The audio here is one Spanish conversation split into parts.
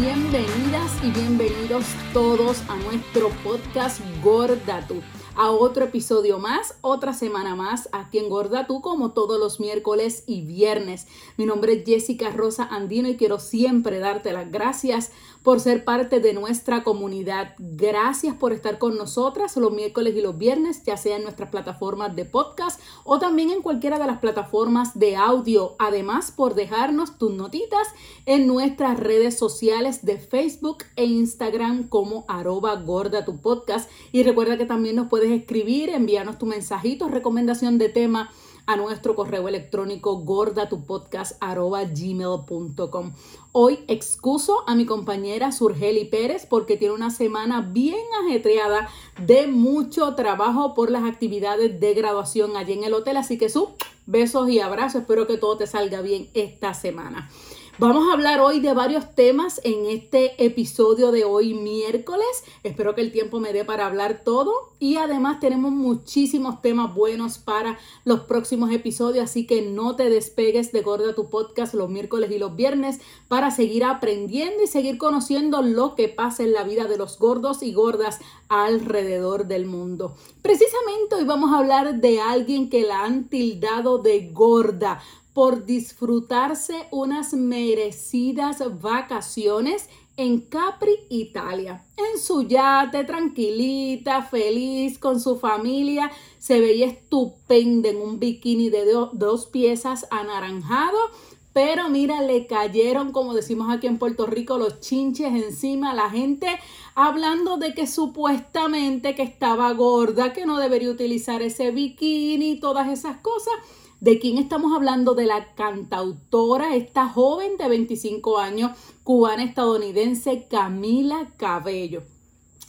bienvenidas y bienvenidos todos a nuestro podcast Gorda Tú a otro episodio más, otra semana más aquí en Gorda Tú como todos los miércoles y viernes. Mi nombre es Jessica Rosa Andino y quiero siempre darte las gracias por ser parte de nuestra comunidad. Gracias por estar con nosotras los miércoles y los viernes, ya sea en nuestras plataformas de podcast o también en cualquiera de las plataformas de audio. Además, por dejarnos tus notitas en nuestras redes sociales de Facebook e Instagram como arroba gorda tu podcast. Y recuerda que también nos puedes escribir, envíanos tu mensajito, recomendación de tema a nuestro correo electrónico gordatupodcast.gmail.com. Hoy excuso a mi compañera Surgeli Pérez porque tiene una semana bien ajetreada de mucho trabajo por las actividades de graduación allí en el hotel. Así que su besos y abrazos. Espero que todo te salga bien esta semana. Vamos a hablar hoy de varios temas en este episodio de hoy miércoles. Espero que el tiempo me dé para hablar todo y además tenemos muchísimos temas buenos para los próximos episodios, así que no te despegues de Gorda tu podcast los miércoles y los viernes para seguir aprendiendo y seguir conociendo lo que pasa en la vida de los gordos y gordas alrededor del mundo. Precisamente hoy vamos a hablar de alguien que la han tildado de gorda por disfrutarse unas merecidas vacaciones en Capri, Italia. En su yate, tranquilita, feliz, con su familia. Se veía estupenda en un bikini de dos piezas anaranjado. Pero mira, le cayeron, como decimos aquí en Puerto Rico, los chinches encima. La gente hablando de que supuestamente que estaba gorda, que no debería utilizar ese bikini, todas esas cosas. ¿De quién estamos hablando? De la cantautora, esta joven de 25 años, cubana estadounidense Camila Cabello.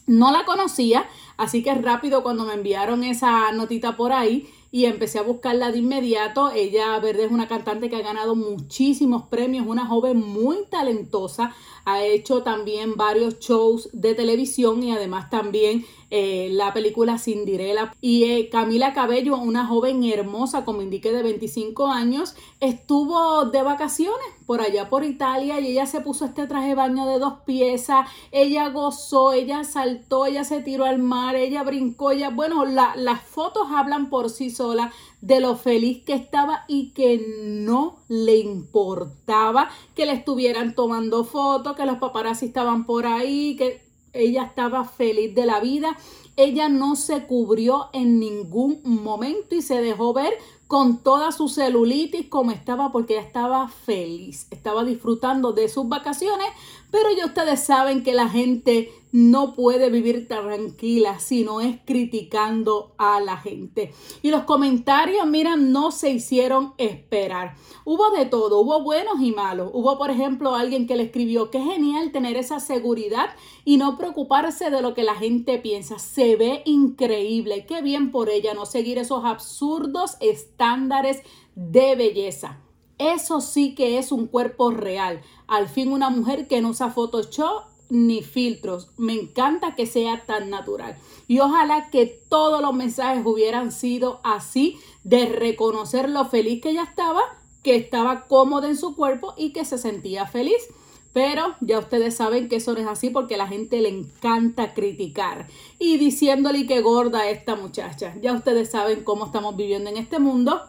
No la conocía, así que rápido cuando me enviaron esa notita por ahí y empecé a buscarla de inmediato. Ella, verde, es una cantante que ha ganado muchísimos premios, una joven muy talentosa, ha hecho también varios shows de televisión y además también eh, la película Cinderella. Y eh, Camila Cabello, una joven hermosa, como indiqué, de 25 años, estuvo de vacaciones por allá por Italia y ella se puso este traje de baño de dos piezas, ella gozó, ella saltó, ella se tiró al mar, ella brincó, ella, bueno, las fotos hablan por sí solas de lo feliz que estaba y que no le importaba que le estuvieran tomando fotos, que los paparazzi estaban por ahí, que ella estaba feliz de la vida. Ella no se cubrió en ningún momento y se dejó ver con toda su celulitis como estaba porque ella estaba feliz, estaba disfrutando de sus vacaciones, pero ya ustedes saben que la gente no puede vivir tranquila si no es criticando a la gente. Y los comentarios, mira, no se hicieron esperar. Hubo de todo, hubo buenos y malos. Hubo, por ejemplo, alguien que le escribió, qué genial tener esa seguridad y no preocuparse de lo que la gente piensa. Se ve increíble, qué bien por ella no seguir esos absurdos estándares de belleza. Eso sí que es un cuerpo real. Al fin una mujer que no usa Photoshop ni filtros. Me encanta que sea tan natural. Y ojalá que todos los mensajes hubieran sido así, de reconocer lo feliz que ella estaba, que estaba cómoda en su cuerpo y que se sentía feliz. Pero ya ustedes saben que eso no es así porque a la gente le encanta criticar y diciéndole que gorda esta muchacha. Ya ustedes saben cómo estamos viviendo en este mundo.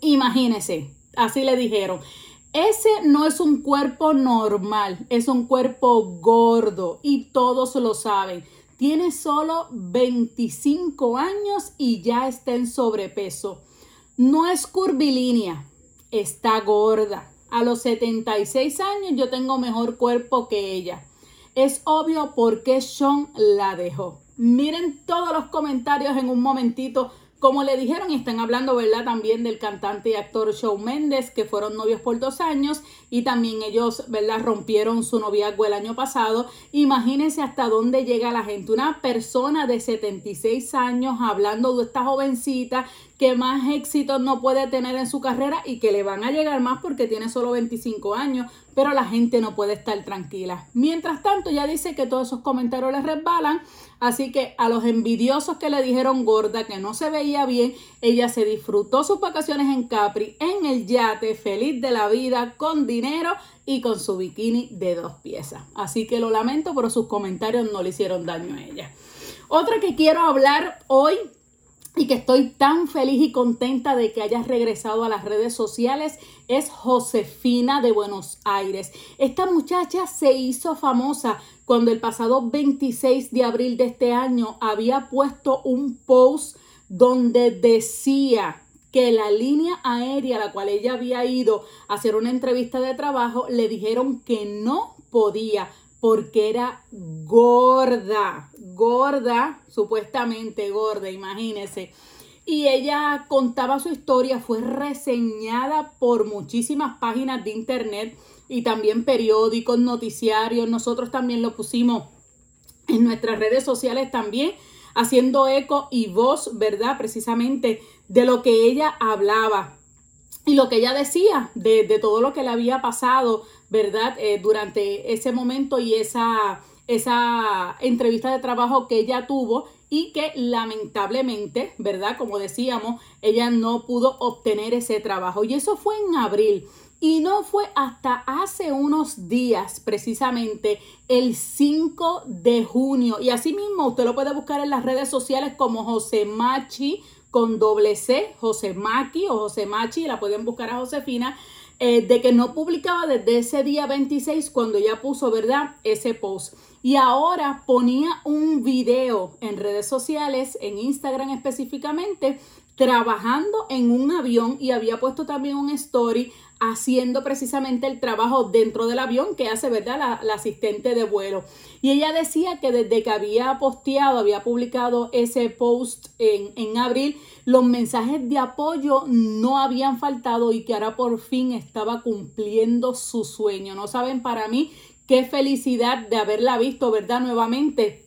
Imagínense, así le dijeron. Ese no es un cuerpo normal, es un cuerpo gordo y todos lo saben. Tiene solo 25 años y ya está en sobrepeso. No es curvilínea, está gorda. A los 76 años yo tengo mejor cuerpo que ella. Es obvio por qué Sean la dejó. Miren todos los comentarios en un momentito como le dijeron, están hablando, ¿verdad? También del cantante y actor Shawn Mendes, que fueron novios por dos años y también ellos, ¿verdad? Rompieron su noviazgo el año pasado. Imagínense hasta dónde llega la gente. Una persona de 76 años hablando de esta jovencita que más éxito no puede tener en su carrera y que le van a llegar más porque tiene solo 25 años, pero la gente no puede estar tranquila. Mientras tanto, ya dice que todos esos comentarios le resbalan, así que a los envidiosos que le dijeron gorda, que no se veía bien, ella se disfrutó sus vacaciones en Capri, en el yate, feliz de la vida, con dinero y con su bikini de dos piezas. Así que lo lamento, pero sus comentarios no le hicieron daño a ella. Otra que quiero hablar hoy y que estoy tan feliz y contenta de que hayas regresado a las redes sociales es Josefina de Buenos Aires. Esta muchacha se hizo famosa cuando el pasado 26 de abril de este año había puesto un post donde decía que la línea aérea a la cual ella había ido a hacer una entrevista de trabajo le dijeron que no podía porque era gorda, gorda, supuestamente gorda, imagínense. Y ella contaba su historia, fue reseñada por muchísimas páginas de internet y también periódicos, noticiarios. Nosotros también lo pusimos en nuestras redes sociales también, haciendo eco y voz, ¿verdad? Precisamente de lo que ella hablaba y lo que ella decía de, de, todo lo que le había pasado, ¿verdad? Eh, durante ese momento y esa, esa entrevista de trabajo que ella tuvo y que lamentablemente, ¿verdad? Como decíamos, ella no pudo obtener ese trabajo. Y eso fue en abril. Y no fue hasta hace unos días, precisamente el 5 de junio. Y así mismo usted lo puede buscar en las redes sociales como José Machi con doble C, José Maki o José Machi, la pueden buscar a Josefina. Eh, de que no publicaba desde ese día 26 cuando ya puso, ¿verdad? Ese post. Y ahora ponía un video en redes sociales, en Instagram específicamente, trabajando en un avión y había puesto también un story haciendo precisamente el trabajo dentro del avión que hace, ¿verdad? La, asistente de vuelo. Y ella decía que desde que había posteado, había publicado ese post en, en abril, los mensajes de apoyo no habían faltado y que ahora por fin estaba cumpliendo su sueño. No saben para mí qué felicidad de haberla visto, ¿verdad? Nuevamente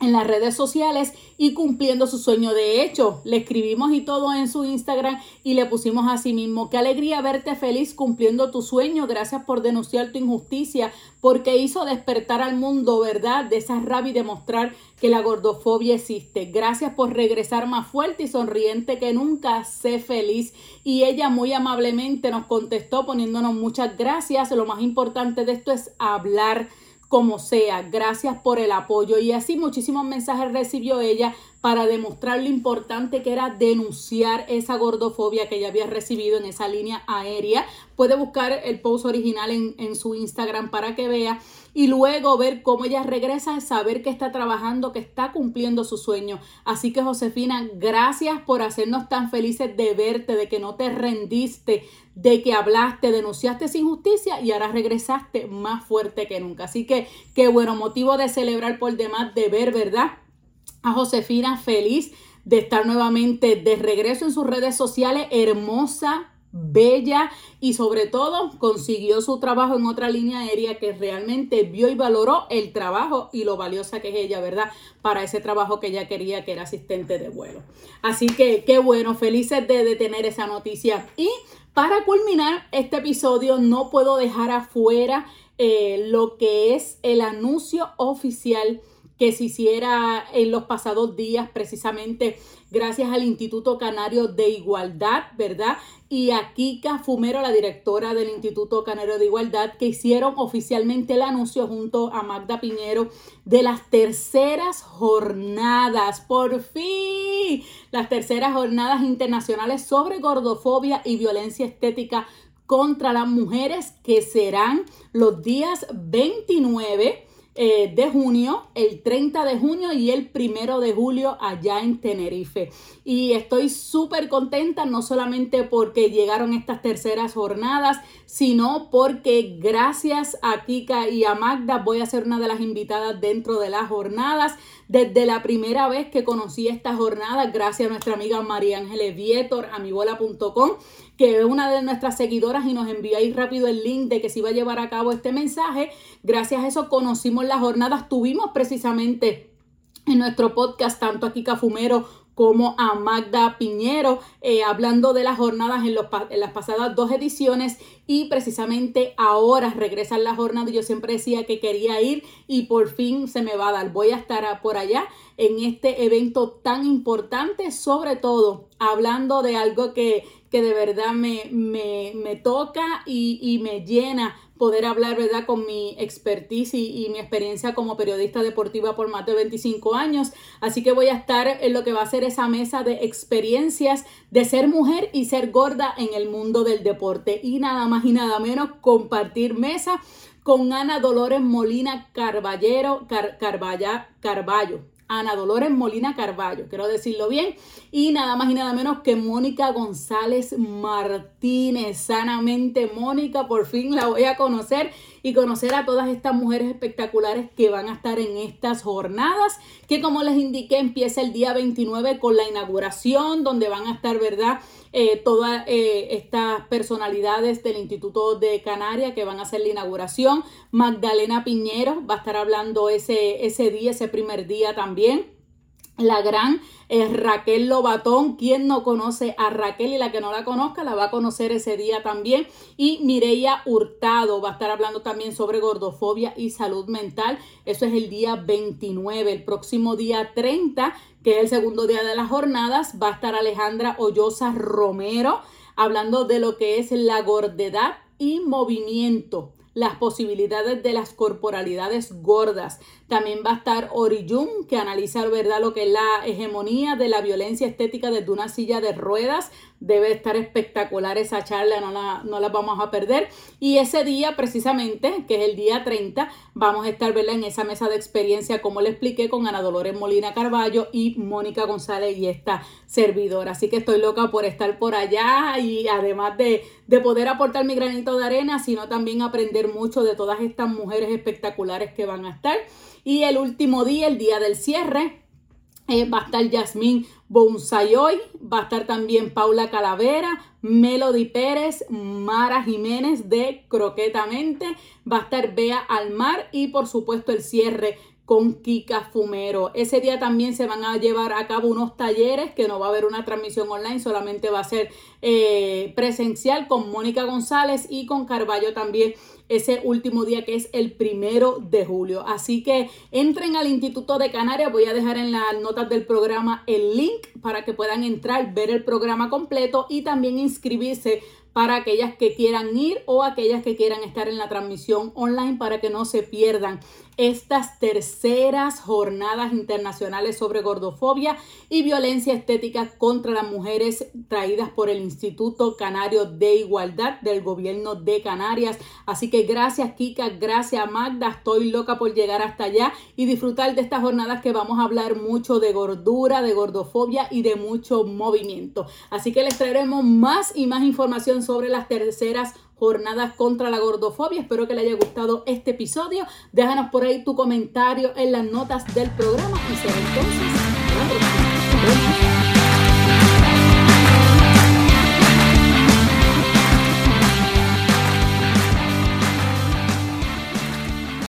en las redes sociales y cumpliendo su sueño. De hecho, le escribimos y todo en su Instagram y le pusimos así mismo, qué alegría verte feliz cumpliendo tu sueño. Gracias por denunciar tu injusticia, porque hizo despertar al mundo, ¿verdad? De esa rabia y demostrar que la gordofobia existe. Gracias por regresar más fuerte y sonriente que nunca. Sé feliz. Y ella muy amablemente nos contestó poniéndonos muchas gracias. Lo más importante de esto es hablar como sea. Gracias por el apoyo. Y así muchísimos mensajes recibió ella para demostrar lo importante que era denunciar esa gordofobia que ella había recibido en esa línea aérea. Puede buscar el post original en, en su Instagram para que vea y luego ver cómo ella regresa, saber que está trabajando, que está cumpliendo su sueño. Así que Josefina, gracias por hacernos tan felices de verte, de que no te rendiste, de que hablaste, denunciaste sin justicia y ahora regresaste más fuerte que nunca. Así que qué bueno, motivo de celebrar por demás, de ver, ¿verdad? A Josefina feliz de estar nuevamente de regreso en sus redes sociales, hermosa, bella y sobre todo consiguió su trabajo en otra línea aérea que realmente vio y valoró el trabajo y lo valiosa que es ella, ¿verdad? Para ese trabajo que ella quería, que era asistente de vuelo. Así que qué bueno, felices de, tener esa noticia. Y para culminar este episodio, no puedo dejar afuera eh, lo que es el anuncio oficial que se hiciera en los pasados días, precisamente gracias al Instituto Canario de Igualdad, ¿verdad? Y a Kika Fumero, la directora del Instituto Canario de Igualdad, que hicieron oficialmente el anuncio junto a Magda Piñero de las terceras jornadas, por fin, las terceras jornadas internacionales sobre gordofobia y violencia estética contra las mujeres que serán los días 29 eh, de junio, el 30 de junio y el primero de julio allá en Tenerife. Y estoy súper contenta, no solamente porque llegaron estas terceras jornadas, sino porque gracias a Kika y a Magda voy a ser una de las invitadas dentro de las jornadas. Desde la primera vez que conocí esta jornada, gracias a nuestra amiga María Ángeles Vietor, amibola.com, que es una de nuestras seguidoras y nos envió ahí rápido el link de que se iba a llevar a cabo este mensaje. Gracias a eso conocimos las jornadas, tuvimos precisamente en nuestro podcast, tanto aquí Cafumero como a Magda Piñero, eh, hablando de las jornadas en, los, en las pasadas dos ediciones y precisamente ahora regresan la jornada. Yo siempre decía que quería ir y por fin se me va a dar. Voy a estar por allá en este evento tan importante, sobre todo hablando de algo que, que de verdad me, me, me toca y, y me llena poder hablar, ¿verdad?, con mi expertise y, mi experiencia como periodista deportiva por más de 25 años. Así que voy a estar en lo que va a ser esa mesa de experiencias de ser mujer y ser gorda en el mundo del deporte. Y nada más y nada menos compartir mesa con Ana Dolores Molina Carballero, Car, Carballo Ana Dolores Molina Carballo, quiero decirlo bien, y nada más y nada menos que Mónica González Martínez, sanamente Mónica, por fin la voy a conocer y conocer a todas estas mujeres espectaculares que van a estar en estas jornadas, que como les indiqué empieza el día 29 con la inauguración, donde van a estar, ¿verdad? Eh, todas eh, estas personalidades del Instituto de Canarias que van a hacer la inauguración. Magdalena Piñero va a estar hablando ese, ese día, ese primer día también la gran eh, Raquel Lobatón. Quien no conoce a Raquel y la que no la conozca la va a conocer ese día también. Y Mireia Hurtado va a estar hablando también sobre gordofobia y salud mental. Eso es el día 29. El próximo día 30, que es el segundo día de las jornadas, va a estar Alejandra Hoyosa Romero hablando de lo que es la gordedad y movimiento las posibilidades de las corporalidades gordas. También va a estar Oriyun, que analiza ¿verdad? lo que es la hegemonía de la violencia estética desde una silla de ruedas. Debe estar espectacular esa charla, no la, no la vamos a perder. Y ese día, precisamente, que es el día 30, vamos a estar ¿verdad? en esa mesa de experiencia, como le expliqué, con Ana Dolores Molina Carballo y Mónica González y esta servidora. Así que estoy loca por estar por allá y además de, de poder aportar mi granito de arena, sino también aprender mucho de todas estas mujeres espectaculares que van a estar. Y el último día, el día del cierre, eh, va a estar Yasmín Bonsayoy, va a estar también Paula Calavera, Melody Pérez, Mara Jiménez de Croquetamente, va a estar Bea Almar y por supuesto el cierre con Kika Fumero. Ese día también se van a llevar a cabo unos talleres que no va a haber una transmisión online, solamente va a ser eh, presencial con Mónica González y con Carballo también ese último día que es el primero de julio. Así que entren al Instituto de Canarias. Voy a dejar en las notas del programa el link para que puedan entrar, ver el programa completo y también inscribirse para aquellas que quieran ir o aquellas que quieran estar en la transmisión online para que no se pierdan estas terceras jornadas internacionales sobre gordofobia y violencia estética contra las mujeres traídas por el Instituto Canario de Igualdad del Gobierno de Canarias. Así que gracias Kika, gracias Magda, estoy loca por llegar hasta allá y disfrutar de estas jornadas que vamos a hablar mucho de gordura, de gordofobia y de mucho movimiento. Así que les traeremos más y más información sobre las terceras jornadas contra la gordofobia. Espero que le haya gustado este episodio. Déjanos por ahí tu comentario en las notas del programa y entonces.